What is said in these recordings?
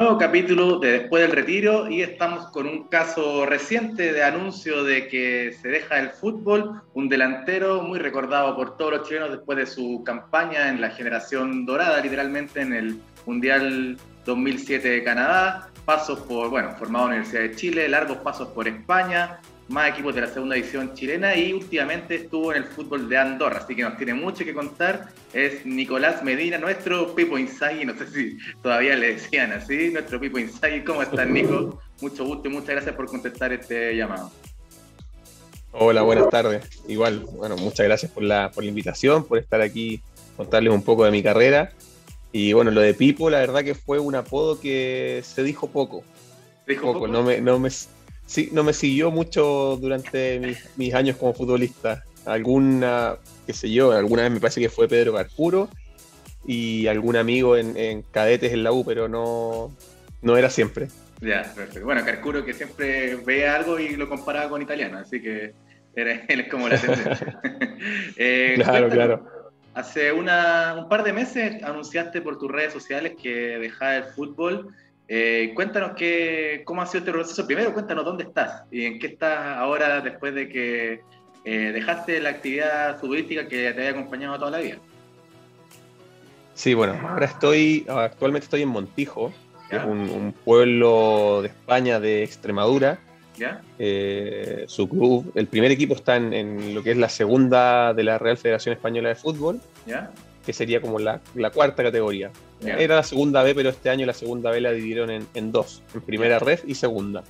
Nuevo capítulo de Después del Retiro y estamos con un caso reciente de anuncio de que se deja el fútbol, un delantero muy recordado por todos los chilenos después de su campaña en la generación dorada, literalmente en el Mundial 2007 de Canadá, pasos por, bueno, formado en la Universidad de Chile, largos pasos por España, más equipos de la segunda división chilena y últimamente estuvo en el fútbol de Andorra, así que nos tiene mucho que contar. Es Nicolás Medina, nuestro Pipo Inzaghi, no sé si todavía le decían así, nuestro Pipo Inzaghi. ¿Cómo estás, Nico? Mucho gusto y muchas gracias por contestar este llamado. Hola, buenas tardes. Igual, bueno, muchas gracias por la, por la invitación, por estar aquí, contarles un poco de mi carrera. Y bueno, lo de Pipo, la verdad que fue un apodo que se dijo poco. ¿Dijo poco? poco? No, me, no, me, sí, no me siguió mucho durante mis, años como futbolista. Alguna, qué sé yo, alguna vez me parece que fue Pedro Carpuro y algún amigo en, cadetes en la U, pero no, no era siempre. Ya, perfecto. Bueno, Carcuro que siempre ve algo y lo comparaba con italiano, así que era, él es como la tendencia. Eh, claro, claro. Hace una, un par de meses anunciaste por tus redes sociales que dejaba el fútbol eh, cuéntanos qué, cómo ha sido este proceso. Primero, cuéntanos dónde estás y en qué estás ahora después de que eh, dejaste la actividad futbolística que te había acompañado toda la vida. Sí, bueno, ahora estoy, actualmente estoy en Montijo, que es un, pueblo de España de Extremadura. ¿Ya? Eh, su club, el primer equipo está en, en, lo que es la segunda de la Real Federación Española de Fútbol. ¿Ya? Que sería como la, cuarta categoría. Era la segunda B, pero este año la segunda B la dividieron en, dos, en primera red y segunda.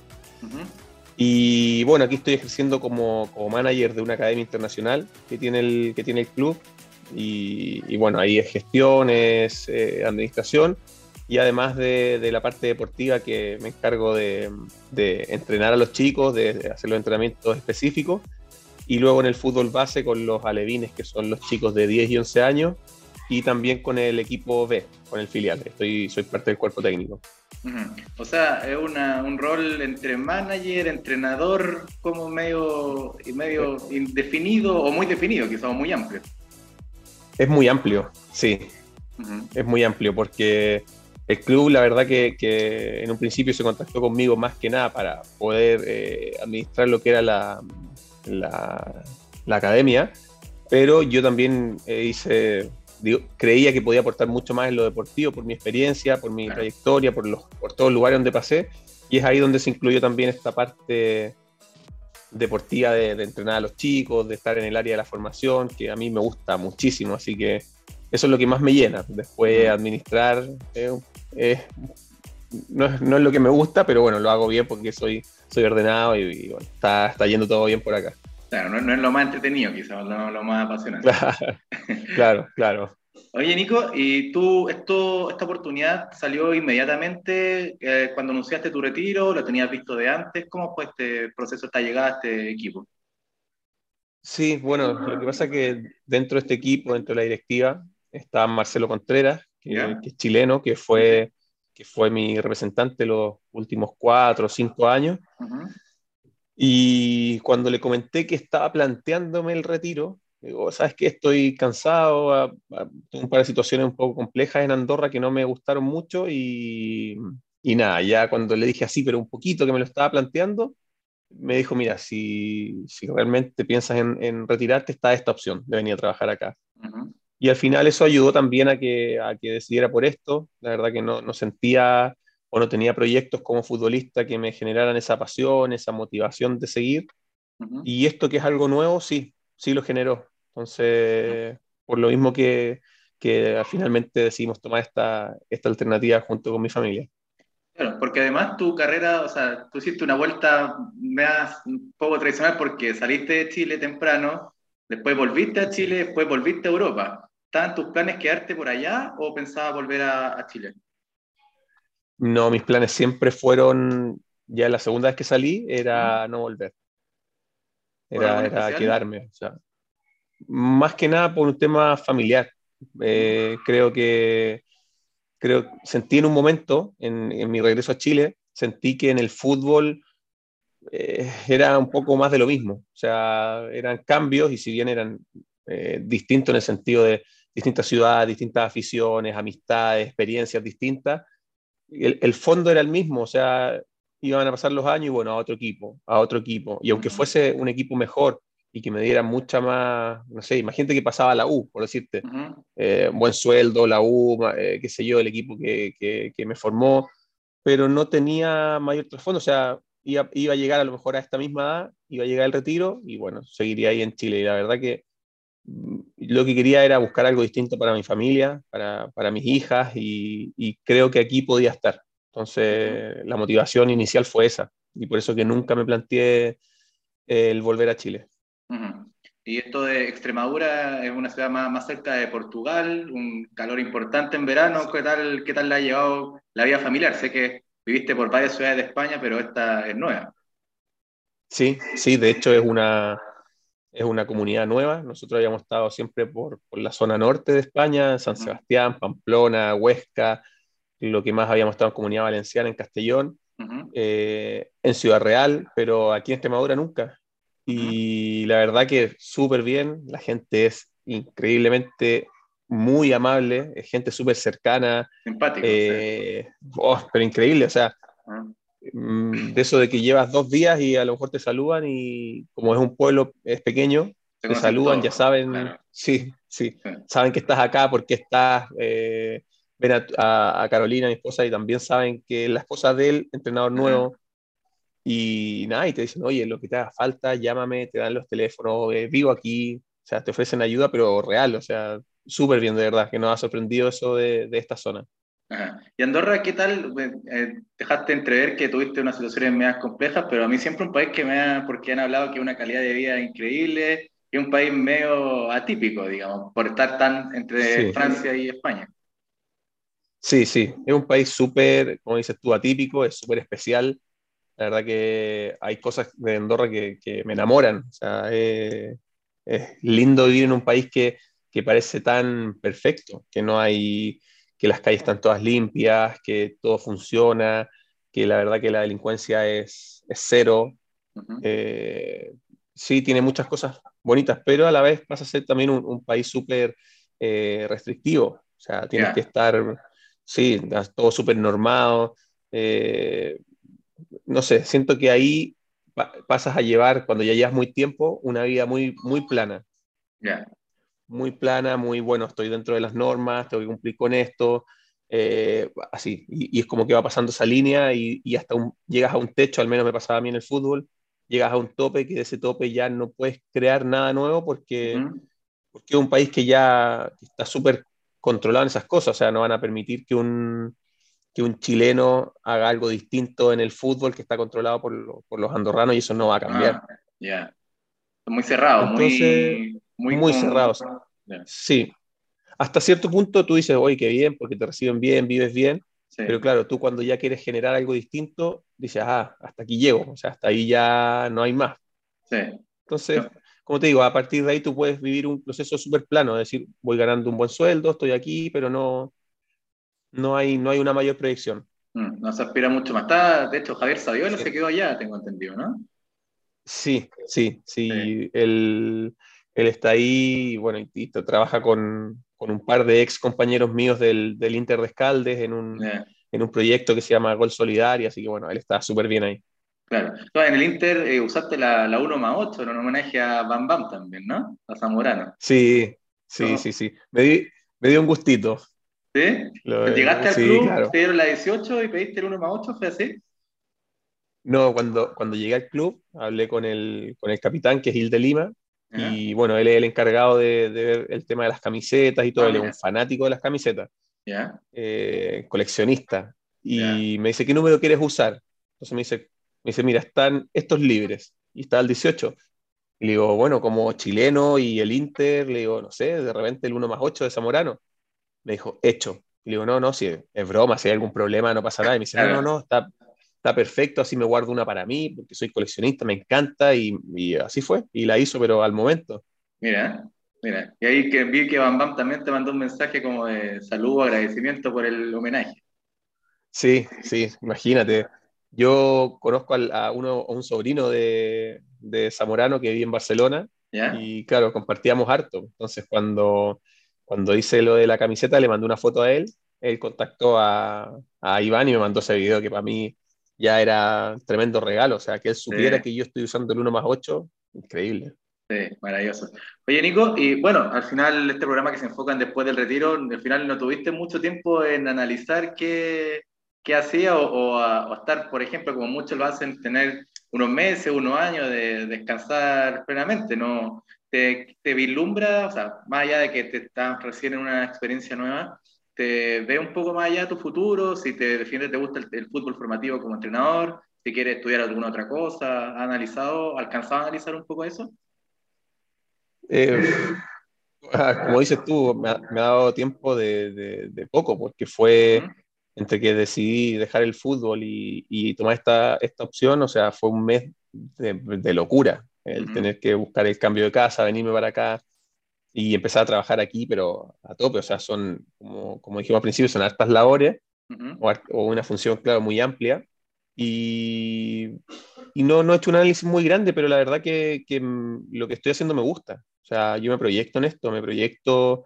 Y bueno, aquí estoy ejerciendo como, manager de una academia internacional que tiene el, que tiene el club. Y, bueno, ahí es gestión, es eh, administración y además de, la parte deportiva que me encargo de, entrenar a los chicos, de, hacer los entrenamientos específicos. Y luego en el fútbol base con los alevines, que son los chicos de 10 y 11 años, y también con el equipo B, con el filial. Estoy, soy parte del cuerpo técnico. O sea, es una, un rol entre manager, entrenador, como medio, medio indefinido o muy definido, quizás muy amplio. Es muy amplio, sí. Es muy amplio porque el club, la verdad que, que, en un principio se contactó conmigo más que nada para poder eh, administrar lo que era la, la, la academia, pero yo también eh, hice creía que podía aportar mucho más en lo deportivo por mi experiencia, por mi trayectoria, por, los, por todos los lugares donde pasé. Y es ahí donde se incluyó también esta parte deportiva de, entrenar a los chicos, de estar en el área de la formación, que a mí me gusta muchísimo. Así que eso es lo que más me llena. Después administrar eh, no, es, no, es, lo que me gusta, pero bueno, lo hago bien porque soy, soy ordenado y, está, está yendo todo bien por acá. Claro, no, es lo más entretenido, quizás, lo, lo más apasionante. Claro, claro, Oye, Nico, ¿y tú, esto, esta oportunidad salió inmediatamente eh, cuando anunciaste tu retiro? ¿Lo tenías visto de antes? ¿Cómo fue este proceso, esta llegada a este equipo? Sí, bueno, lo que pasa es que dentro de este equipo, dentro de la directiva, está Marcelo Contreras, que, es chileno, que fue, que fue mi representante los últimos cuatro o cinco años. Y cuando le comenté que estaba planteándome el retiro, digo, ¿sabes qué? Estoy cansado, a, tengo un par de situaciones un poco complejas en Andorra que no me gustaron mucho y, y nada, ya cuando le dije así, pero un poquito que me lo estaba planteando, me dijo, mira, si, si realmente piensas en, en, retirarte, está esta opción de venir a trabajar acá. Y al final eso ayudó también a que, a que decidiera por esto. La verdad que no, no sentía o no tenía proyectos como futbolista que me generaran esa pasión, esa motivación de seguir. Y esto que es algo nuevo, sí, sí lo generó. Entonces, por lo mismo que, que finalmente decidimos tomar esta, esta alternativa junto con mi familia. Claro, porque además tu carrera, o sea, tú hiciste una vuelta más un poco tradicional porque saliste de Chile temprano, después volviste a Chile, después volviste a Europa. ¿Estaban tus planes quedarte por allá o pensabas volver a, a Chile? No, mis planes siempre fueron, ya la segunda vez que salí, era no volver. Era, quedarme. O sea, más que nada por un tema familiar. Eh, creo que creo, sentí en un momento, en, mi regreso a Chile, sentí que en el fútbol eh, era un poco más de lo mismo. O sea, eran cambios y si bien eran eh, distintos en el sentido de distintas ciudades, distintas aficiones, amistades, experiencias distintas, el, fondo era el mismo, o sea, iban a pasar los años y bueno, a otro equipo, a otro equipo. Y aunque fuese un equipo mejor y que me diera mucha más, no sé, imagínate que pasaba a la U, por decirte, eh, buen sueldo, la U, eh, qué sé yo, el equipo que, que, me formó, pero no tenía mayor trasfondo, o sea, iba, iba, a llegar a lo mejor a esta misma edad, iba a llegar el retiro y bueno, seguiría ahí en Chile. Y la verdad que lo que quería era buscar algo distinto para mi familia, para, para mis hijas y, y, creo que aquí podía estar. Entonces, la motivación inicial fue esa y por eso que nunca me planteé el volver a Chile. Y esto de Extremadura es una ciudad más, más, cerca de Portugal, un calor importante en verano. ¿Qué tal, qué tal le ha llevado la vida familiar? Sé que viviste por varias ciudades de España, pero esta es nueva. Sí, sí, de hecho es una, es una comunidad nueva. Nosotros habíamos estado siempre por, por la zona norte de España, San Sebastián, Pamplona, Huesca, lo que más habíamos estado en Comunidad Valenciana, en Castellón, eh, en Ciudad Real, pero aquí en Extremadura nunca. Y la verdad que súper bien, la gente es increíblemente muy amable, es gente súper cercana. Simpático. Eh, oh, pero increíble, o sea, de eso de que llevas dos días y a lo mejor te saludan y como es un pueblo, es pequeño, te saludan, ya saben, sí, sí, saben que estás acá porque estás, eh, ven a, Carolina, mi esposa, y también saben que la esposa del entrenador nuevo, y nada, y te dicen, oye, lo que te haga falta, llámame, te dan los teléfonos, eh, vivo aquí, o sea, te ofrecen ayuda, pero real, o sea, súper bien, de verdad, que nos ha sorprendido eso de, de esta zona. Y Andorra, ¿qué tal? Eh, dejaste entrever que tuviste unas situaciones medias complejas, pero a mí siempre un país que me ha, porque han hablado que una calidad de vida increíble, y un país medio atípico, digamos, por estar tan entre Francia y España. Sí, sí, es un país súper, como dices tú, atípico, es súper especial. La verdad que hay cosas de Andorra que, que me enamoran. O sea, es lindo vivir en un país que, que parece tan perfecto, que no hay que las calles están todas limpias, que todo funciona, que la verdad que la delincuencia es, es cero. Eh, sí, tiene muchas cosas bonitas, pero a la vez pasa a ser también un, país súper eh, restrictivo. O sea, tienes que estar, sí, todo súper normado. Eh, no sé, siento que ahí pasas a llevar, cuando ya llevas muy tiempo, una vida muy, muy plana. Muy plana, muy bueno, estoy dentro de las normas, tengo que cumplir con esto, eh, así, y, es como que va pasando esa línea y, hasta un, llegas a un techo, al menos me pasaba a mí en el fútbol, llegas a un tope que de ese tope ya no puedes crear nada nuevo porque, porque es un país que ya está súper controlado en esas cosas, o sea, no van a permitir que un, que un chileno haga algo distinto en el fútbol que está controlado por, por los andorranos y eso no va a cambiar. Ah, ya. Muy cerrado, muy muy, cerrados. Sí. Hasta cierto punto tú dices, oye, qué bien, porque te reciben bien, vives bien. Pero claro, tú cuando ya quieres generar algo distinto, dices, ah, hasta aquí llego, o sea, hasta ahí ya no hay más. Sí. Entonces, como te digo, a partir de ahí tú puedes vivir un proceso súper plano, es decir, voy ganando un buen sueldo, estoy aquí, pero no, no, hay, no hay una mayor proyección. Mm, no se aspira mucho más. Está, de hecho, Javier Saviola se quedó allá, tengo entendido, ¿no? Sí, sí, sí. sí. El, él está ahí, bueno, y, trabaja con, con, un par de ex compañeros míos del, del Inter de Escaldes en un, en un proyecto que se llama Gol Solidario, así que bueno, él está súper bien ahí. Claro. en el Inter eh, usaste la, la 1 más 8 en un homenaje a Bam Bam también, ¿no? A Zamorano. Sí, sí, sí, sí. Me, di, me dio un gustito. ¿Sí? ¿Llegaste al club, te dieron la 18 y pediste el 1 más 8? ¿Fue así? No, cuando, cuando llegué al club, hablé con el, con el capitán, que es Hilde Lima, y bueno, él es el encargado de, ver el tema de las camisetas y todo, ah, él es un fanático de las camisetas, eh, coleccionista. Y me dice, ¿qué número quieres usar? Entonces me dice, me dice, mira, están estos libres. Y está el 18. Y le digo, bueno, como chileno y el Inter, le digo, no sé, de repente el 1 más 8 de Zamorano. Me dijo, hecho. Y le digo, no, no, si es broma, si hay algún problema no pasa nada. Y me dice, no, no, no, está, está perfecto, así me guardo una para mí, porque soy coleccionista, me encanta, y, así fue, y la hizo, pero al momento. Mira, mira, y ahí que vi que Bam Bam también te mandó un mensaje como de saludo, agradecimiento por el homenaje. Sí, sí, imagínate. Yo conozco a, uno, a un sobrino de, de, Zamorano que vive en Barcelona, y claro, compartíamos harto. Entonces, cuando, cuando hice lo de la camiseta, le mandé una foto a él él contactó a, a, Iván y me mandó ese video que para mí ya era tremendo regalo. O sea, que él supiera que yo estoy usando el 1 más 8, increíble. Sí, maravilloso. Oye, Nico, y bueno, al final este programa que se enfoca en después del retiro, al final no tuviste mucho tiempo en analizar qué, qué hacía o, o, estar, por ejemplo, como muchos lo hacen, tener unos meses, unos años de descansar plenamente, ¿no? Te, te vislumbra, o sea, más allá de que te estás recién en una experiencia nueva, ve un poco más allá tu futuro, si te defiendes, te gusta el, fútbol formativo como entrenador, si quieres estudiar alguna otra cosa, ¿has analizado, alcanzado a analizar un poco eso? Eh, ah, como dices tú, me ha, dado tiempo de, de, poco, porque fue entre que decidí dejar el fútbol y, y tomar esta, esta, opción, o sea, fue un mes de, locura, el tener que buscar el cambio de casa, venirme para acá y empezar a trabajar aquí, pero a tope, o sea, son, como, como dijimos al principio, son hartas labores o, o, una función, claro, muy amplia. Y, y no, no, he hecho un análisis muy grande, pero la verdad que, que lo que estoy haciendo me gusta. O sea, yo me proyecto en esto, me proyecto,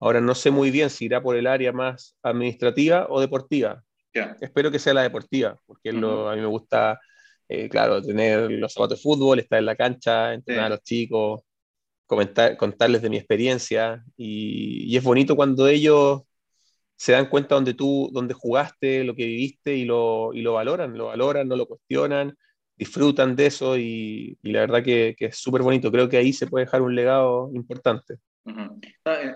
ahora no sé muy bien si irá por el área más administrativa o deportiva. Espero que sea la deportiva, porque lo, a mí me gusta, eh, claro, tener los zapatos de fútbol, estar en la cancha, entrenar a los chicos, comentar, contarles de mi experiencia. Y, es bonito cuando ellos se dan cuenta donde tú, donde jugaste, lo que viviste y lo, y lo valoran, lo valoran, no lo cuestionan disfrutan de eso y, la verdad que, es súper bonito. Creo que ahí se puede dejar un legado importante.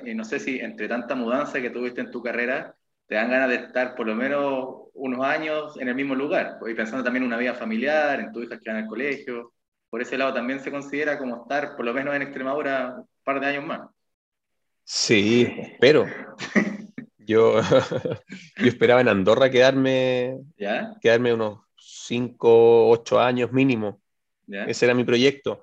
y no sé si entre tanta mudanza que tuviste en tu carrera, te dan ganas de estar por lo menos unos años en el mismo lugar, y pensando también en una vida familiar, en tus hijas que van al colegio. Por ese lado también se considera como estar por lo menos en Extremadura un par de años más. Sí, espero. yo, yo esperaba en Andorra quedarme, ¿Ya? quedarme unos 5, 8 años mínimo. Ese era mi proyecto.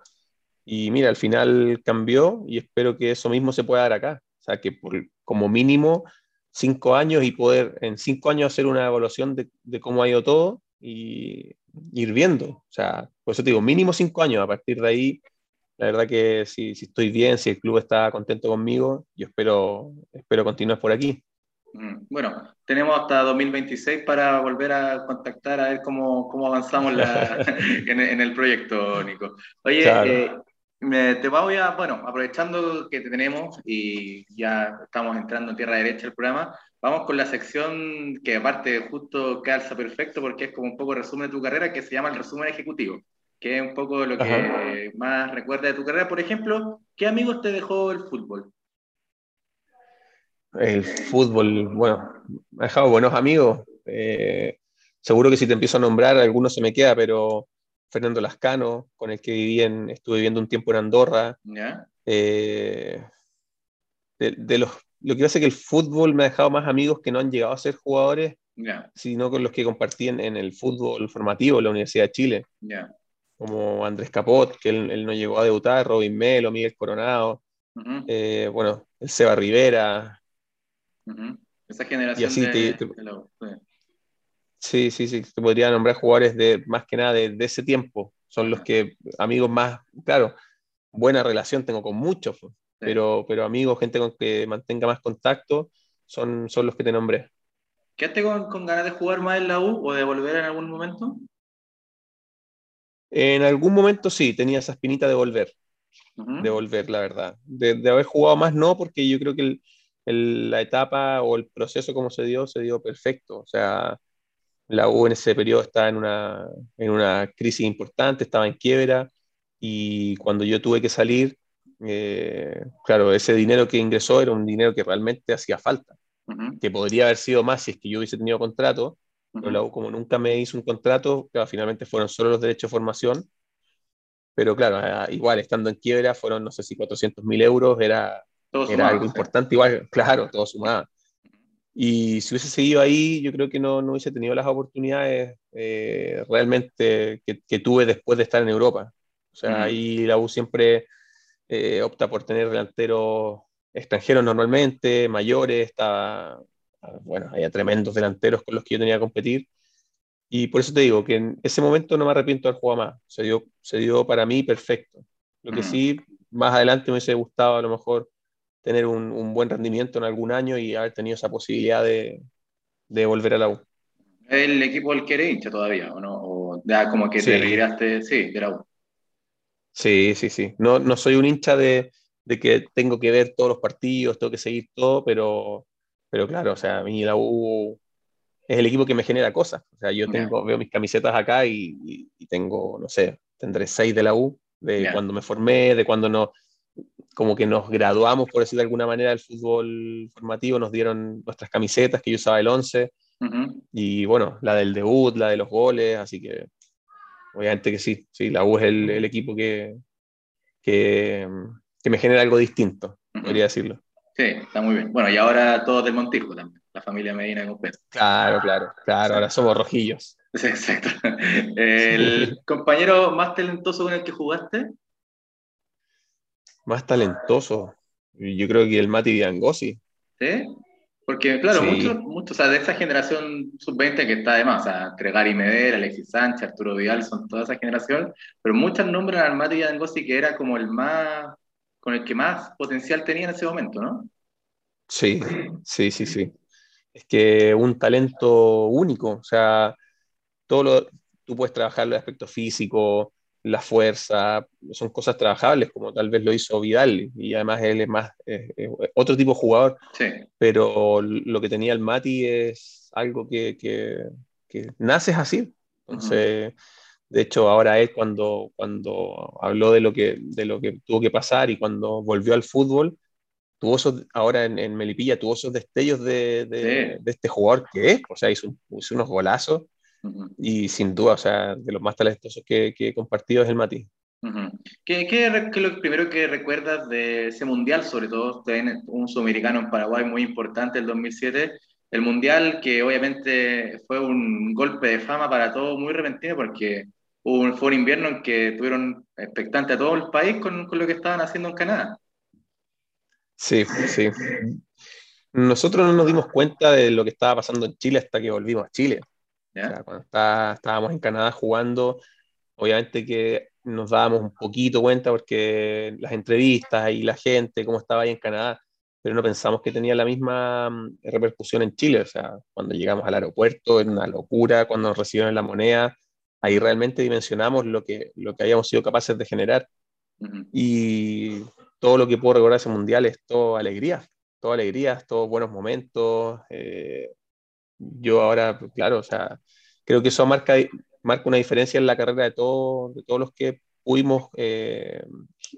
Y mira, al final cambió y espero que eso mismo se pueda dar acá. O sea, que por, como mínimo 5 años y poder en 5 años hacer una evaluación de, de, cómo ha ido todo y ir viendo. O sea, por eso te digo, mínimo 5 años. A partir de ahí, la verdad que si, si, estoy bien, si el club está contento conmigo, yo espero, espero continuar por aquí. Bueno, tenemos hasta 2026 para volver a contactar a ver cómo, cómo avanzamos en, el proyecto, Nico. Oye, eh, te voy a, bueno, aprovechando que te tenemos y ya estamos entrando en tierra derecha el programa, vamos con la sección que aparte justo calza perfecto porque es como un poco resumen de tu carrera que se llama el resumen ejecutivo, que es un poco lo que más recuerda de tu carrera. Por ejemplo, ¿qué amigos te dejó el fútbol? El fútbol, bueno, me ha dejado buenos amigos. Eh, seguro que si te empiezo a nombrar, algunos se me queda, pero Fernando Lascano, con el que viví en, estuve viviendo un tiempo en Andorra. Eh, de, los, lo que pasa es que el fútbol me ha dejado más amigos que no han llegado a ser jugadores, sino con los que compartí en, el fútbol formativo la Universidad de Chile. Como Andrés Capot, que él, no llegó a debutar, Robin Melo, Miguel Coronado, eh, bueno, el Seba Rivera, esa generación Sí, sí, sí, te podría nombrar jugadores de más que nada de, ese tiempo. Son los que, amigos más, claro, buena relación tengo con muchos, pero, pero amigos, gente con que mantenga más contacto, son, son los que te nombré. ¿Quedaste con, con ganas de jugar más en la U o de volver en algún momento? En algún momento sí, tenía esa espinita de volver. De volver, la verdad. De, de, haber jugado más, no, porque yo creo que el, la etapa o el proceso como se dio, se dio perfecto. O sea, la U en ese periodo estaba en una, en una crisis importante, estaba en quiebra y cuando yo tuve que salir, eh, claro, ese dinero que ingresó era un dinero que realmente hacía falta, que podría haber sido más si es que yo hubiese tenido contrato, pero la U como nunca me hizo un contrato, claro, finalmente fueron solo los derechos de formación, pero claro, igual estando en quiebra fueron, no sé si 400 mil euros, era era algo importante, igual, claro, todo sumado. Y si hubiese seguido ahí, yo creo que no, no hubiese tenido las oportunidades eh, realmente que, que, tuve después de estar en Europa. O sea, ahí la U siempre eh, opta por tener delanteros extranjeros normalmente, mayores, estaba, bueno, había tremendos delanteros con los que yo tenía que competir. Y por eso te digo que en ese momento no me arrepiento de jugar más. Se dio, se dio para mí perfecto. Lo que sí, más adelante me hubiese gustado a lo mejor tener un, buen rendimiento en algún año y haber tenido esa posibilidad de, volver a la U. ¿El equipo el que eres hincha todavía o no? ¿O ya como que te retiraste, sí, de la U? Sí, sí, sí. No, no soy un hincha de, que tengo que ver todos los partidos, tengo que seguir todo, pero, pero claro, o sea, a mí la U es el equipo que me genera cosas. O sea, yo tengo, veo mis camisetas acá y, tengo, no sé, tendré seis de la U, de cuando me formé, de cuando no, como que nos graduamos, por decir de alguna manera, del fútbol formativo, nos dieron nuestras camisetas, que yo usaba el 11, y bueno, la del debut, la de los goles, así que obviamente que sí, sí, la U es el, equipo que, que, me genera algo distinto, podría decirlo. Sí, está muy bien. Bueno, y ahora todos del Montijo también, la familia Medina completa. Claro, claro, claro, ahora somos rojillos. Sí, exacto. ¿El compañero más talentoso con el que jugaste? Más talentoso. Yo creo que el Mati Diangosi. ¿Sí? Porque, claro, muchos, muchos, o sea, de esa generación sub-20 que está además, o sea, Gregari Medel, Alexis Sánchez, Arturo Vidal, son toda esa generación, pero muchos nombran al Mati Diangosi que era como el más, con el que más potencial tenía en ese momento, ¿no? Sí, sí, sí, sí. Es que un talento único, o sea, todo lo, tú puedes trabajar el aspecto físico, la fuerza, son cosas trabajables, como tal vez lo hizo Vidal, y además él es más otro tipo de jugador, pero lo que tenía el Mati es algo que, que, que naces así. Entonces, de hecho, ahora es cuando, cuando habló de lo, que, de lo que tuvo que pasar y cuando volvió al fútbol, tuvo esos, ahora en, Melipilla, tuvo esos destellos de, de, este jugador que es, o sea, hizo, hizo unos golazos y sin duda, o sea, de los más talentosos que, que he compartido es el Mati. ¿Qué, qué, es lo primero que recuerdas de ese mundial, sobre todo un sudamericano en Paraguay muy importante, el 2007? El mundial que obviamente fue un golpe de fama para todos muy repentino porque hubo, fue un invierno en que tuvieron expectante a todo el país con, con lo que estaban haciendo en Canadá. Sí, sí. Nosotros no nos dimos cuenta de lo que estaba pasando en Chile hasta que volvimos a Chile cuando estábamos en Canadá jugando, obviamente que nos dábamos un poquito cuenta porque las entrevistas y la gente, cómo estaba ahí en Canadá, pero no pensamos que tenía la misma mm, repercusión en Chile. O sea, cuando llegamos al aeropuerto, era una locura, cuando nos recibieron la moneda, ahí realmente dimensionamos lo que, lo que habíamos sido capaces de generar. Y todo lo que puedo recordar ese mundial es todo alegría, todo alegría, todos buenos momentos. Eh, yo ahora, pues, claro, o sea, creo que eso marca, marca una diferencia en la carrera de, todo, de todos los que pudimos eh,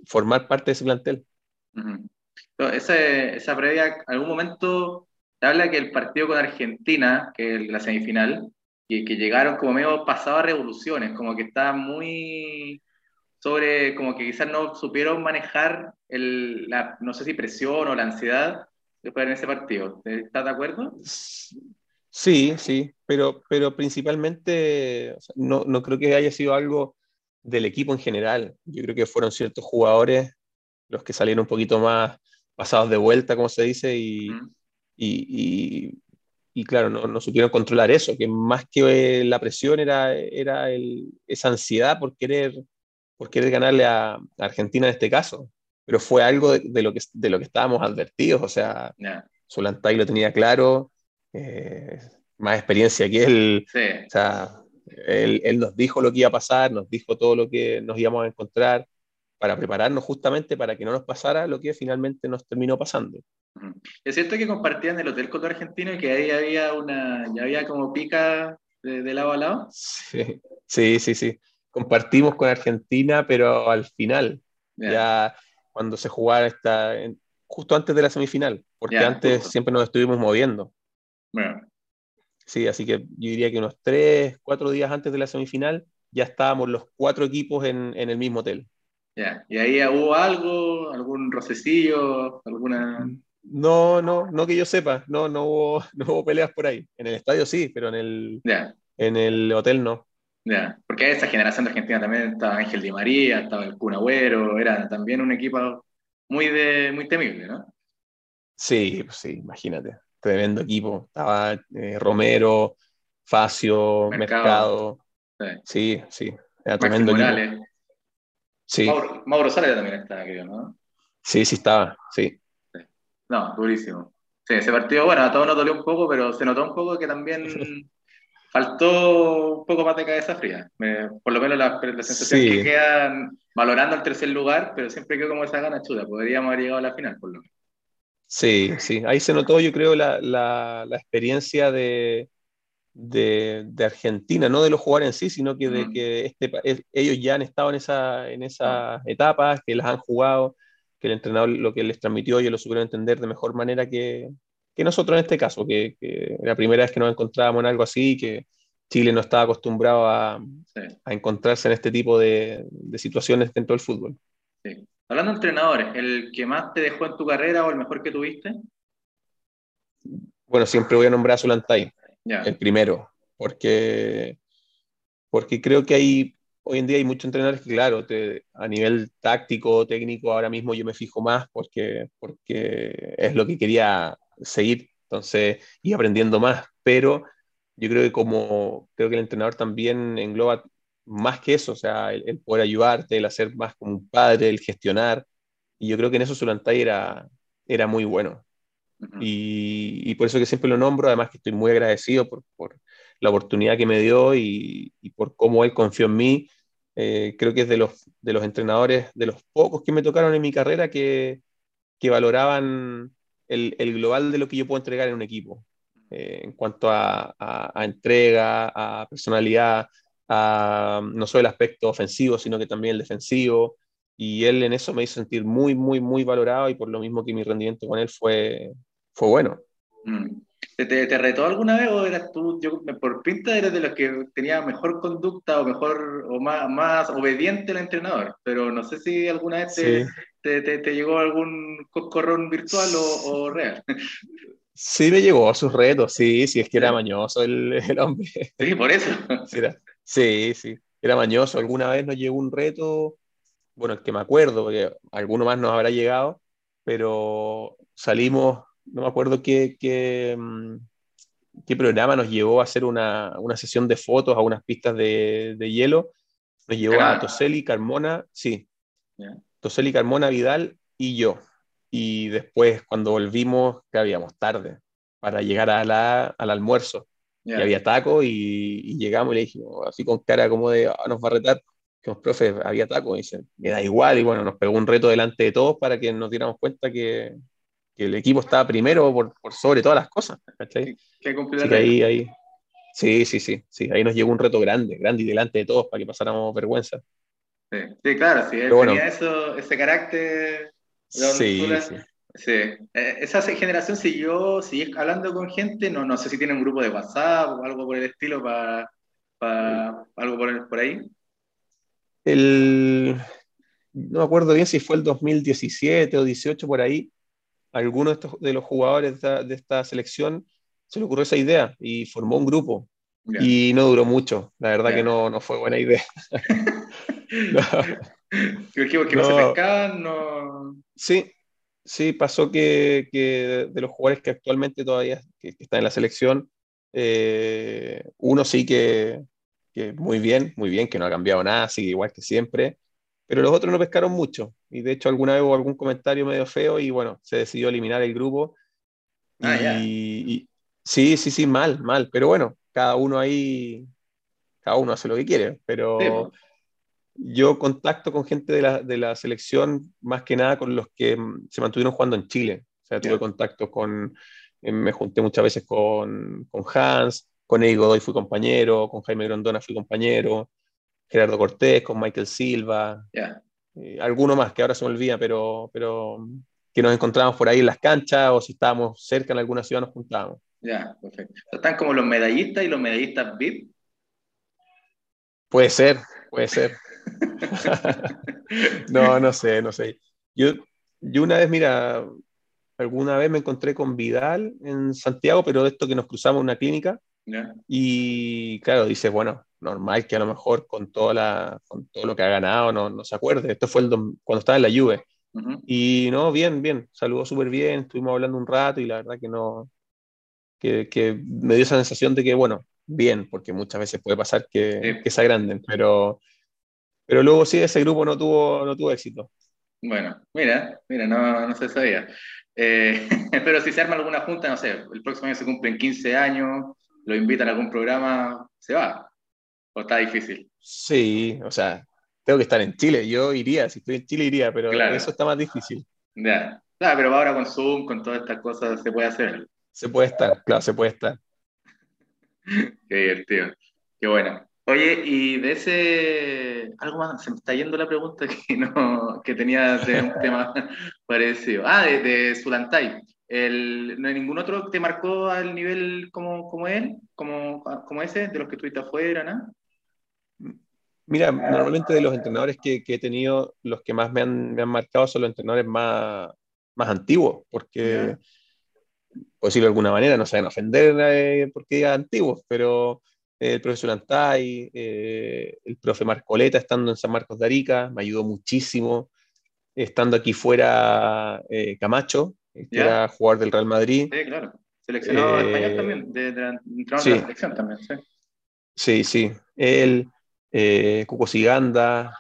formar parte de ese plantel. esa previa, algún momento habla que el partido con Argentina, que es la semifinal, y que llegaron como medio pasado a revoluciones, como que está muy sobre, como que quizás no supieron manejar el, la, no sé si presión o la ansiedad después en ese partido. ¿Estás de acuerdo? Sí, sí, pero, pero principalmente no, no, creo que haya sido algo del equipo en general. Yo creo que fueron ciertos jugadores los que salieron un poquito más pasados de vuelta, como se dice, y, y, y, claro, no, no, supieron controlar eso, que más que la presión era, era el, esa ansiedad por querer, por querer ganarle a, Argentina en este caso. Pero fue algo de, lo, que, de lo que estábamos advertidos, o sea, Solantay lo tenía claro, eh, más experiencia que él. O sea, él, él, nos dijo lo que iba a pasar, nos dijo todo lo que nos íbamos a encontrar para prepararnos justamente para que no nos pasara lo que finalmente nos terminó pasando. Es cierto que compartían el hotel con los argentinos y que ahí había una, ya había como pica de, lado a lado. Sí, sí, sí, sí. Compartimos con Argentina, pero al final, ya cuando se jugaba esta, justo antes de la semifinal, porque antes siempre nos estuvimos moviendo. Sí, así que yo diría que unos tres, cuatro días antes de la semifinal ya estábamos los cuatro equipos en, el mismo hotel. Ya, ¿y ahí hubo algo, algún rocecillo, alguna...? No, no, no que yo sepa, no, no hubo, no hubo peleas por ahí. En el estadio sí, pero en el, en el hotel no. Ya, porque esa generación de Argentina también estaba Ángel Di María, estaba el Kun era también un equipo muy, de, muy temible, ¿no? Sí, pues sí, imagínate tremendo equipo. Estaba eh, Romero, Facio, Mercado. Sí, sí, era tremendo equipo. Sí. Mauro, Mauro también estaba, creo, ¿no? Sí, sí estaba, sí. No, durísimo. Sí, ese partido, bueno, a todos nos dolió un poco, pero se notó un poco que también faltó un poco más de cabeza fría. por lo menos la, la sensación que quedan valorando el tercer lugar, pero siempre quedó como esa gana chuda. Podríamos haber llegado a la final, por lo menos. Sí, sí. Ahí se notó, yo creo, la, la, la experiencia de, de, de, Argentina, no de los jugadores en sí, sino que de mm. que este, ellos ya han estado en, esa, en esas etapas, que las han jugado, que el entrenador lo que les transmitió ellos lo supieron entender de mejor manera que, que nosotros en este caso, que, que, la primera vez que nos encontrábamos en algo así, que Chile no estaba acostumbrado a, a encontrarse en este tipo de, de, situaciones dentro del fútbol. Sí. Hablando de entrenadores, ¿el que más te dejó en tu carrera o el mejor que tuviste? Bueno, siempre voy a nombrar a Zulantay, el primero, porque, porque creo que hay, hoy en día hay muchos entrenadores que, claro, te, a nivel táctico, técnico, ahora mismo yo me fijo más porque, porque es lo que quería seguir, entonces, y aprendiendo más, pero yo creo que como creo que el entrenador también engloba más que eso, o sea, el, poder ayudarte, el hacer más como un padre, el gestionar, y yo creo que en eso Zulantay era, era muy bueno. y, y, por eso que siempre lo nombro, además que estoy muy agradecido por, por la oportunidad que me dio y, y, por cómo él confió en mí. Eh, creo que es de los, de los entrenadores, de los pocos que me tocaron en mi carrera que, que valoraban el, el, global de lo que yo puedo entregar en un equipo, eh, en cuanto a, a, entrega, a personalidad, a, no solo el aspecto ofensivo, sino que también el defensivo. Y él en eso me hizo sentir muy, muy, muy valorado y por lo mismo que mi rendimiento con él fue, fue bueno. Mm. ¿Te, te, retó alguna vez o eras tú, yo por pinta eres de los que tenía mejor conducta o mejor o más, más obediente al entrenador? Pero no sé si alguna vez te, te, te llegó algún corrón virtual o, o real. Sí, me llegó a sus retos, sí, sí, es que era mañoso el, el hombre. Sí, por eso. Sí, era, Sí, sí, era mañoso. Alguna vez nos llegó un reto, bueno, el que me acuerdo, porque alguno más nos habrá llegado, pero salimos, no me acuerdo qué, qué, mm, qué programa nos llevó a hacer una, una, sesión de fotos a unas pistas de, de hielo. Nos llevó a Toseli, Carmona, sí, Toseli, Carmona, Vidal y yo. Y después, cuando volvimos, que habíamos tarde para llegar a la, al almuerzo. Y había taco y, llegamos y le dijimos, así con cara como de, ah, nos va a retar, que los profe, había taco, y dice, me da igual, y bueno, nos pegó un reto delante de todos para que nos diéramos cuenta que, que el equipo estaba primero por, por, sobre todas las cosas, ¿cachai? Ahí, ahí, sí, sí, sí, sí, ahí nos llegó un reto grande, grande y delante de todos para que pasáramos vergüenza. Sí, sí claro, sí, él tenía eso, ese carácter. Sí, sí. Sí, eh, esa generación siguió, sigue hablando con gente, no, no sé si tiene un grupo de WhatsApp o algo por el estilo para algo por, por, ahí. El, no me acuerdo bien si fue el 2017 o 18 por ahí, alguno de, estos, de los jugadores de esta, selección se le ocurrió esa idea y formó un grupo. Y no duró mucho, la verdad que no, no, fue buena idea. no. Porque, porque no, no se pescaban, no... Sí, Sí, pasó que, que, de los jugadores que actualmente todavía que, están en la selección, eh, uno sí que, que, muy bien, muy bien, que no ha cambiado nada, sigue igual que siempre, pero los otros no pescaron mucho. Y de hecho alguna vez hubo algún comentario medio feo y bueno, se decidió eliminar el grupo. Ah, y, sí, sí, sí, mal, mal, pero bueno, cada uno ahí, cada uno hace lo que quiere, pero yo contacto con gente de la, de la, selección más que nada con los que mm, se mantuvieron jugando en Chile. O sea, tuve contacto con, eh, me junté muchas veces con, con Hans, con Eddie Godoy fui compañero, con Jaime Grondona fui compañero, Gerardo Cortés, con Michael Silva, yeah. eh, alguno más que ahora se me olvida, pero, pero mm, que nos encontrábamos por ahí en las canchas o si estábamos cerca en alguna ciudad nos juntábamos. Ya, perfecto. ¿Están como los medallistas y los medallistas VIP? Puede ser, puede ser. no, no sé, no sé. Yo, yo una vez, mira, alguna vez me encontré con Vidal en Santiago, pero de esto que nos cruzamos en una clínica. Y claro, dices, bueno, normal que a lo mejor con, toda la, con todo lo que ha ganado no, no se acuerde. Esto fue el cuando estaba en la Juve. Y no, bien, bien, saludó súper bien, estuvimos hablando un rato y la verdad que no, que, que, me dio esa sensación de que, bueno, bien, porque muchas veces puede pasar que, que se agranden, pero, pero luego sí, ese grupo no tuvo, no tuvo éxito. Bueno, mira, mira, no, no se sabía. Eh, pero si se arma alguna junta, no sé, el próximo año se cumplen 15 años, lo invitan a algún programa, se va. ¿O está difícil? Sí, o sea, tengo que estar en Chile. Yo iría, si estoy en Chile iría, pero eso está más difícil. Ya, claro, pero ahora con Zoom, con todas estas cosas, se puede hacer. Se puede estar, claro, se puede estar. Qué divertido, qué bueno. Oye, y de ese, algo más, se me está yendo la pregunta que, no, que tenía de un tema parecido. Ah, de, de Zulantay. El, ¿No hay ningún otro que te marcó al nivel como, como él, como, como ese, de los que tuviste afuera, ¿no? Mira, normalmente de los entrenadores que, que he tenido, los que más me han, me han, marcado son los entrenadores más, más antiguos, porque, por decirlo de alguna manera, no a ofender eh, porque diga antiguos, pero el profesor Antay, eh, el profe Marcoleta estando en San Marcos de Arica, me ayudó muchísimo. Estando aquí fuera eh, Camacho, que era jugador del Real Madrid. Sí, claro. Seleccionado eh, español también, de, sí. la selección también, sí. Sí, sí. Él, eh, Cuco Siganda,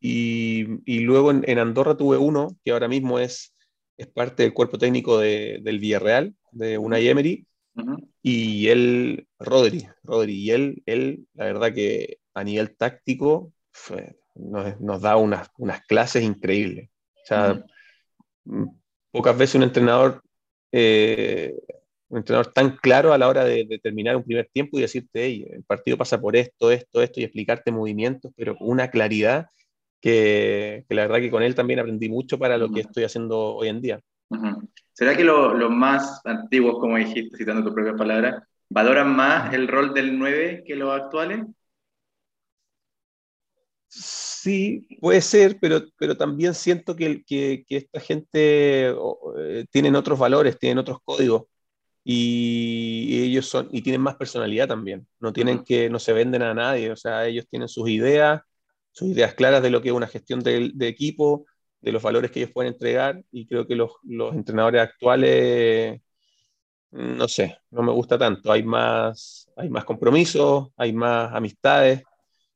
y, y luego en, en, Andorra tuve uno que ahora mismo es, es parte del cuerpo técnico de, del Villarreal, de Unai Emery, y él, Rodri, Rodri, y él, él, la verdad que a nivel táctico nos, nos, da unas, unas, clases increíbles. O sea, pocas veces un entrenador, eh, un entrenador tan claro a la hora de, de, terminar un primer tiempo y decirte, hey, el partido pasa por esto, esto, esto, y explicarte movimientos, pero con una claridad que, que, la verdad que con él también aprendí mucho para lo que estoy haciendo hoy en día. ¿Será que los lo más antiguos, como dijiste, citando tu propia palabra, valoran más el rol del 9 que los actuales? Sí, puede ser, pero, pero también siento que, que, que esta gente eh, tienen otros valores, tienen otros códigos y ellos son y tienen más personalidad también. No tienen uh -huh. que no se venden a nadie, o sea, ellos tienen sus ideas, sus ideas claras de lo que es una gestión de, de equipo, de los valores que ellos pueden entregar y creo que los, los, entrenadores actuales, no sé, no me gusta tanto. Hay más, hay más compromisos, hay más amistades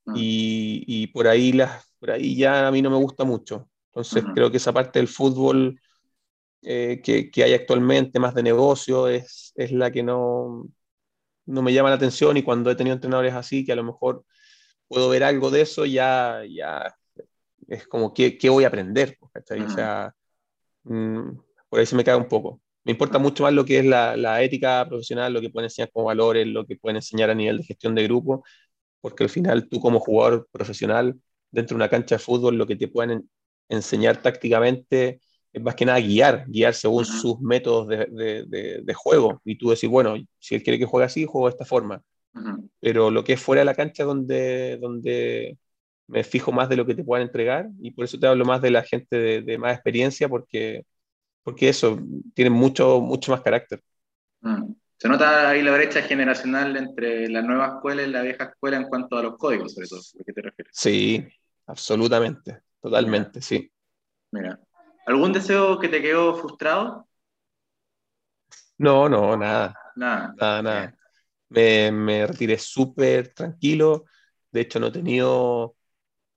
uh -huh. y, y, por, ahí las, por ahí ya a mí no me gusta mucho. Entonces uh -huh. creo que esa parte del fútbol eh, que, que, hay actualmente, más de negocio, es, es la que no, no me llama la atención y cuando he tenido entrenadores así, que a lo mejor puedo ver algo de eso, ya, ya es como, ¿qué, qué voy a aprender? O sea, mmm, por ahí se me cae un poco. Me importa mucho más lo que es la, la, ética profesional, lo que pueden enseñar como valores, lo que pueden enseñar a nivel de gestión de grupo, porque al final tú como jugador profesional dentro de una cancha de fútbol, lo que te pueden enseñar tácticamente es más que nada guiar, guiar según sus métodos de, de, de, de, juego. Y tú decís, bueno, si él quiere que juegue así, juego de esta forma. Pero lo que es fuera de la cancha donde, donde me fijo más de lo que te puedan entregar y por eso te hablo más de la gente de, de más experiencia porque, porque eso, tiene mucho, mucho más carácter. Mm. Se nota ahí la brecha generacional entre la nueva escuela y la vieja escuela en cuanto a los códigos, sobre todo, ¿a qué te refieres? Sí, absolutamente, totalmente, Mira. sí. Mira, ¿algún deseo que te quedó frustrado? No, no, nada. Nada, nada. nada. Me, me retiré súper tranquilo. De hecho, no he tenido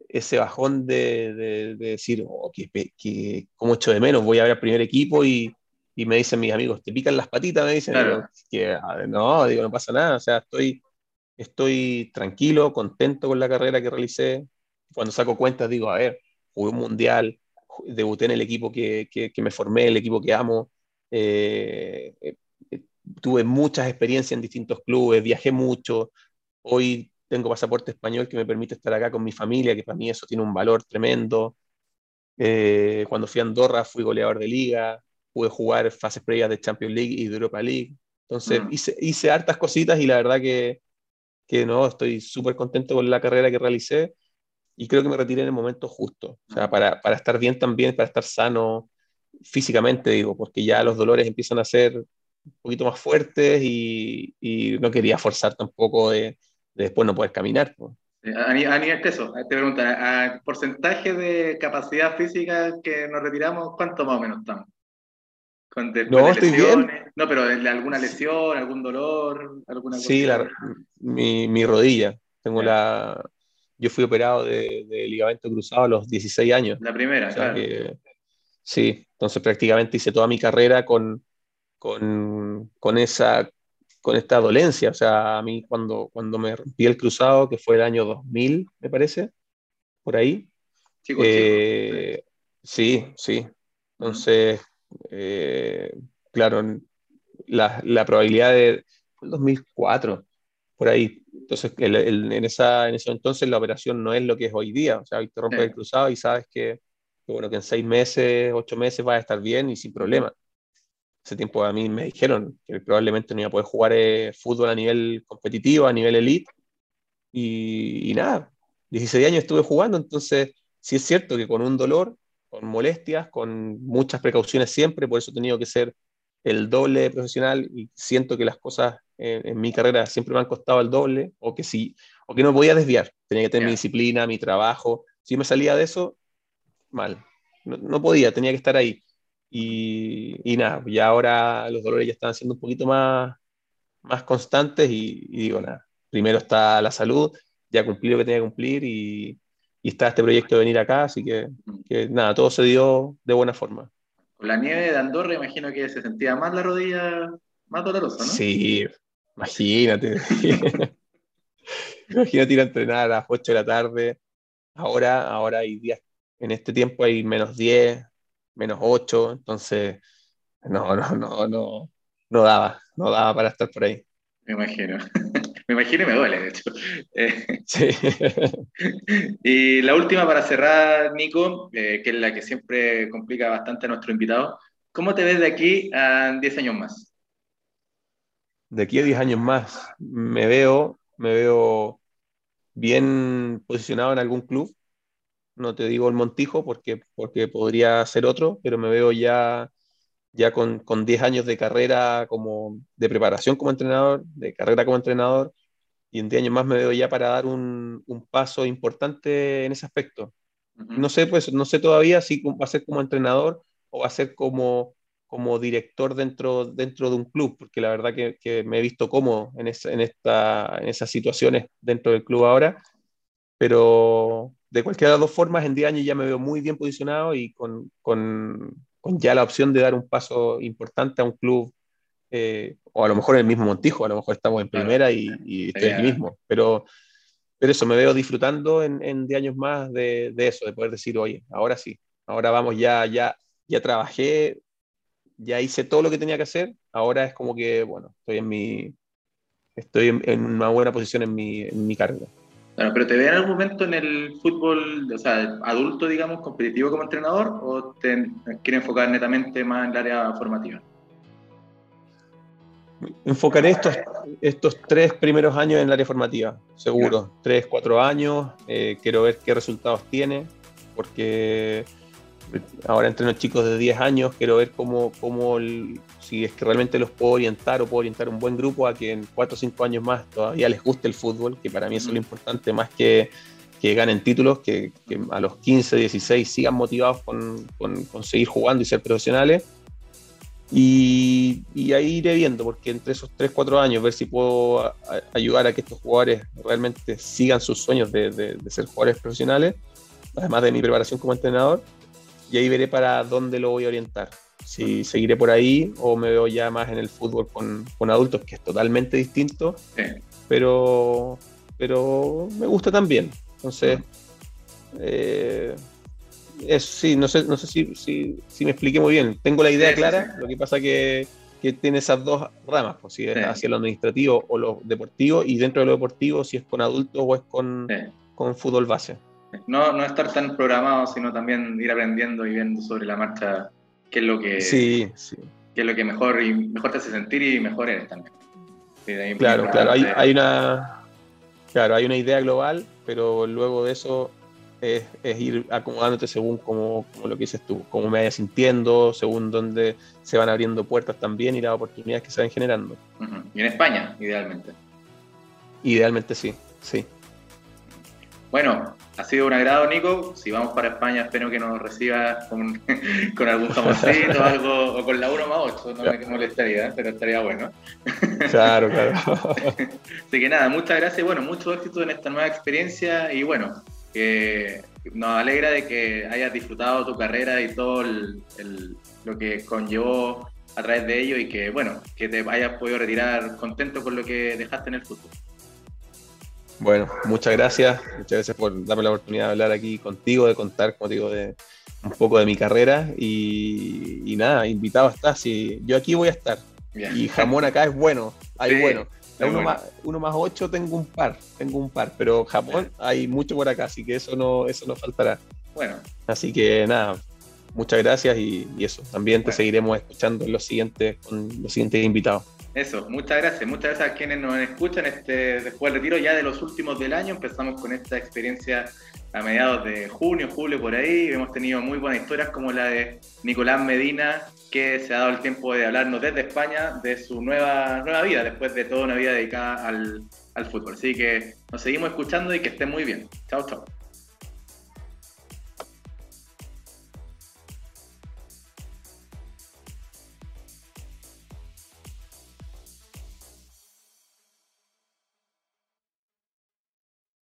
ese bajón de, de, de decir, oh, que, que, como echo de menos, voy a ver al primer equipo y, y, me dicen mis amigos, te pican las patitas, me dicen, claro. que, no, digo, no pasa nada, o sea, estoy, estoy tranquilo, contento con la carrera que realicé. Cuando saco cuentas digo, a ver, jugué un mundial, debuté en el equipo que, que, que me formé, el equipo que amo, eh, eh, tuve muchas experiencias en distintos clubes, viajé mucho, hoy tengo pasaporte español que me permite estar acá con mi familia, que para mí eso tiene un valor tremendo. Eh, cuando fui a Andorra fui goleador de liga, pude jugar fases previas de Champions League y de Europa League. Entonces mm. hice, hice, hartas cositas y la verdad que, que no, estoy súper contento con la carrera que realicé y creo que me retiré en el momento justo. O sea, para, para estar bien también, para estar sano físicamente, digo, porque ya los dolores empiezan a ser un poquito más fuertes y, y no quería forzar tampoco de después no puedes caminar. A, nivel de eso, te pregunto, ¿a porcentaje de capacidad física que nos retiramos, cuánto más o menos estamos? Con no, estoy bien. No, pero alguna lesión, algún dolor, alguna Sí, la, mi, mi, rodilla. Tengo la. Yo fui operado de, de, ligamento cruzado a los 16 años. La primera, o sea claro. Que, sí, Entonces prácticamente hice toda mi carrera con, con, con, esa, con esta dolencia. O sea, a mí cuando, cuando me rompí el cruzado, que fue el año 2000, me parece, por ahí. Eh, sí, sí. Entonces, eh, claro, la, la, probabilidad de... Fue el 2004, por ahí. Entonces, en, esa, en ese entonces la operación no es lo que es hoy día. O sea, hoy te rompes el cruzado y sabes que, bueno, que en seis meses, ocho meses vas a estar bien y sin problema. Ese tiempo a mí me dijeron que probablemente no iba a poder jugar eh, fútbol a nivel competitivo, a nivel elite. Y, y, nada, 16 años estuve jugando, entonces sí es cierto que con un dolor, con molestias, con muchas precauciones siempre, por eso he tenido que ser el doble de profesional y siento que las cosas en, mi carrera siempre me han costado el doble o que sí, o que no podía desviar, tenía que tener mi disciplina, mi trabajo, si me salía de eso, mal, no, podía, tenía que estar ahí. Y, y, nada, ya ahora los dolores ya están siendo un poquito más, más constantes y, y digo, nada, primero está la salud, ya cumplí lo que tenía que cumplir y, y está este proyecto de venir acá, así que, nada, todo se dio de buena forma. Con la nieve de Andorra, imagino que se sentía más la rodilla, más dolorosa, ¿no? Sí, imagínate. imagínate ir a entrenar a las 8 de la tarde. Ahora, ahora hay días, en este tiempo hay menos 10, menos 8, entonces no, no, no, no, no daba, no daba para estar por ahí. Me imagino. me imagino y me duele, de hecho. Eh, sí. y la última para cerrar, Nico, eh, que es la que siempre complica bastante a nuestro invitado. ¿Cómo te ves de aquí a 10 años más? De aquí a 10 años más, me veo, me veo bien posicionado en algún club. No te digo el Montijo porque, porque podría ser otro, pero me veo ya ya con, con 10 años de carrera como de preparación como entrenador, de carrera como entrenador, y en 10 años más me veo ya para dar un, un paso importante en ese aspecto. No sé, pues, no sé todavía si va a ser como entrenador o va a ser como, como director dentro, dentro de un club, porque la verdad que, que me he visto cómodo en, esa, en, esta, en esas situaciones dentro del club ahora, pero de cualquiera de las dos formas, en 10 años ya me veo muy bien posicionado y con, con, con ya la opción de dar un paso importante a un club, eh, o a lo mejor en el mismo Montijo, a lo mejor estamos en primera y, estoy aquí mismo, pero, pero eso, me veo disfrutando en, en de años más de, de, eso, de poder decir, oye, ahora sí, ahora vamos, ya, ya, ya trabajé, ya hice todo lo que tenía que hacer, ahora es como que, bueno, estoy en mi, estoy en, una buena posición en mi, en mi carrera. Claro, pero ¿te ve en algún momento en el fútbol, o sea, adulto, digamos, competitivo como entrenador o te quiere enfocar netamente más en el área formativa? Enfocaré estos, estos tres primeros años en el área formativa, seguro. Tres, cuatro años. Eh, quiero ver qué resultados tiene, porque ahora entreno chicos de 10 años, quiero ver cómo, cómo si es que realmente los puedo orientar o puedo orientar un buen grupo a que en 4 o 5 años más todavía les guste el fútbol, que para mí eso es lo importante, más que, que ganen títulos, que, que, a los 15, 16 sigan motivados con, con, seguir jugando y ser profesionales. Y, y, ahí iré viendo, porque entre esos 3, 4 años, ver si puedo ayudar a que estos jugadores realmente sigan sus sueños de, de, de ser jugadores profesionales, además de mi preparación como entrenador y ahí veré para dónde lo voy a orientar. Si seguiré por ahí o me veo ya más en el fútbol con, con adultos, que es totalmente distinto, pero, pero me gusta también. Entonces, eh, sí, no sé, no sé si, si, si, me expliqué muy bien. Tengo la idea clara, lo que pasa que, que tiene esas dos ramas, pues, si es hacia lo administrativo o lo deportivo, y dentro de lo deportivo, si es con adultos o es con, con fútbol base no, no estar tan programado, sino también ir aprendiendo y viendo sobre la marcha qué es lo que, sí, sí. Qué es lo que mejor, y mejor te hace sentir y mejor eres también. claro, claro, hay, hay, una, claro, hay una idea global, pero luego de eso es, es ir acomodándote según como, como, lo que dices tú, cómo me vayas sintiendo, según dónde se van abriendo puertas también y las oportunidades que se van generando. Y en España, idealmente. Idealmente sí, sí. Bueno, ha sido un agrado, Nico. Si vamos para España, espero que nos reciba con, algún famosito o algo, o con la 1 más 8. No me molestaría, pero estaría bueno. Claro, claro. Así que nada, muchas gracias. Bueno, mucho éxito en esta nueva experiencia y bueno, que nos alegra de que hayas disfrutado tu carrera y todo lo que conllevó a través de ello y que, bueno, que te hayas podido retirar contento con lo que dejaste en el fútbol. Bueno, muchas gracias. Muchas gracias por darme la oportunidad de hablar aquí contigo, de contar contigo de un poco de mi carrera. Y, nada, invitado estás. Y yo aquí voy a estar. Y jamón acá es bueno, hay bueno. Uno, Más, uno más ocho tengo un par, tengo un par, pero jamón hay mucho por acá, así que eso no, eso no faltará. Bueno. Así que nada, muchas gracias y, eso. También te seguiremos escuchando en los siguientes, con los siguientes invitados. Eso, muchas gracias. Muchas gracias a quienes nos escuchan este, después del retiro ya de los últimos del año. Empezamos con esta experiencia a mediados de junio, julio, por ahí. Hemos tenido muy buenas historias como la de Nicolás Medina, que se ha dado el tiempo de hablarnos desde España de su nueva, nueva vida, después de toda una vida dedicada al, al fútbol. Así que nos seguimos escuchando y que estén muy bien. Chao, chao.